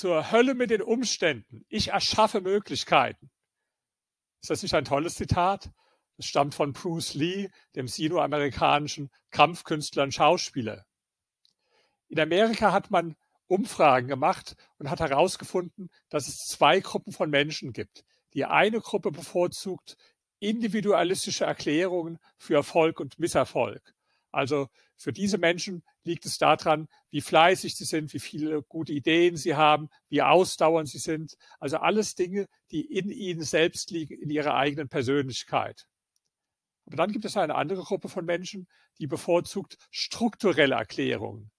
zur Hölle mit den Umständen. Ich erschaffe Möglichkeiten. Ist das nicht ein tolles Zitat? Es stammt von Bruce Lee, dem sinoamerikanischen Kampfkünstler und Schauspieler. In Amerika hat man Umfragen gemacht und hat herausgefunden, dass es zwei Gruppen von Menschen gibt. Die eine Gruppe bevorzugt individualistische Erklärungen für Erfolg und Misserfolg. Also für diese Menschen liegt es daran, wie fleißig sie sind, wie viele gute Ideen sie haben, wie ausdauernd sie sind. Also alles Dinge, die in ihnen selbst liegen, in ihrer eigenen Persönlichkeit. Aber dann gibt es eine andere Gruppe von Menschen, die bevorzugt strukturelle Erklärungen.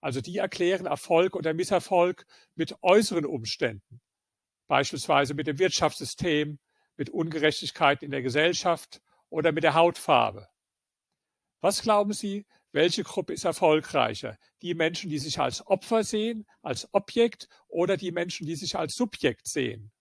Also die erklären Erfolg oder Misserfolg mit äußeren Umständen, beispielsweise mit dem Wirtschaftssystem, mit Ungerechtigkeiten in der Gesellschaft oder mit der Hautfarbe. Was glauben Sie, welche Gruppe ist erfolgreicher? Die Menschen, die sich als Opfer sehen, als Objekt oder die Menschen, die sich als Subjekt sehen?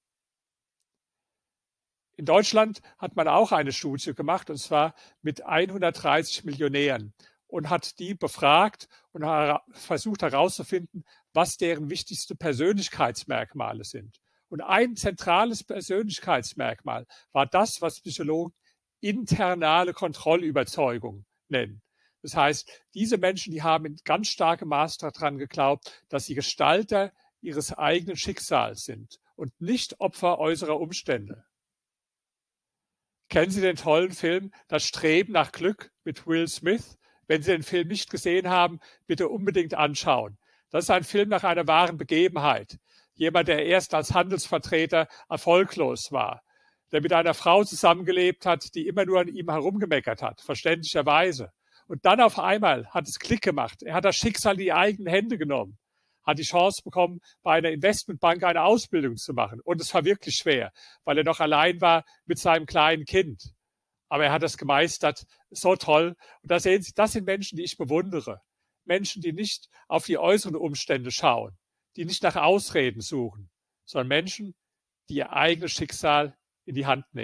In Deutschland hat man auch eine Studie gemacht, und zwar mit 130 Millionären und hat die befragt und versucht herauszufinden, was deren wichtigste Persönlichkeitsmerkmale sind. Und ein zentrales Persönlichkeitsmerkmal war das, was Psychologen internale Kontrollüberzeugung nennen. Das heißt, diese Menschen, die haben in ganz starkem Maß daran geglaubt, dass sie Gestalter ihres eigenen Schicksals sind und nicht Opfer äußerer Umstände. Kennen Sie den tollen Film Das Streben nach Glück mit Will Smith? Wenn Sie den Film nicht gesehen haben, bitte unbedingt anschauen. Das ist ein Film nach einer wahren Begebenheit. Jemand, der erst als Handelsvertreter erfolglos war, der mit einer Frau zusammengelebt hat, die immer nur an ihm herumgemeckert hat, verständlicherweise. Und dann auf einmal hat es Klick gemacht. Er hat das Schicksal in die eigenen Hände genommen, hat die Chance bekommen, bei einer Investmentbank eine Ausbildung zu machen. Und es war wirklich schwer, weil er noch allein war mit seinem kleinen Kind. Aber er hat das gemeistert. So toll. Und da sehen Sie, das sind Menschen, die ich bewundere. Menschen, die nicht auf die äußeren Umstände schauen, die nicht nach Ausreden suchen, sondern Menschen, die ihr eigenes Schicksal in die Hand nehmen.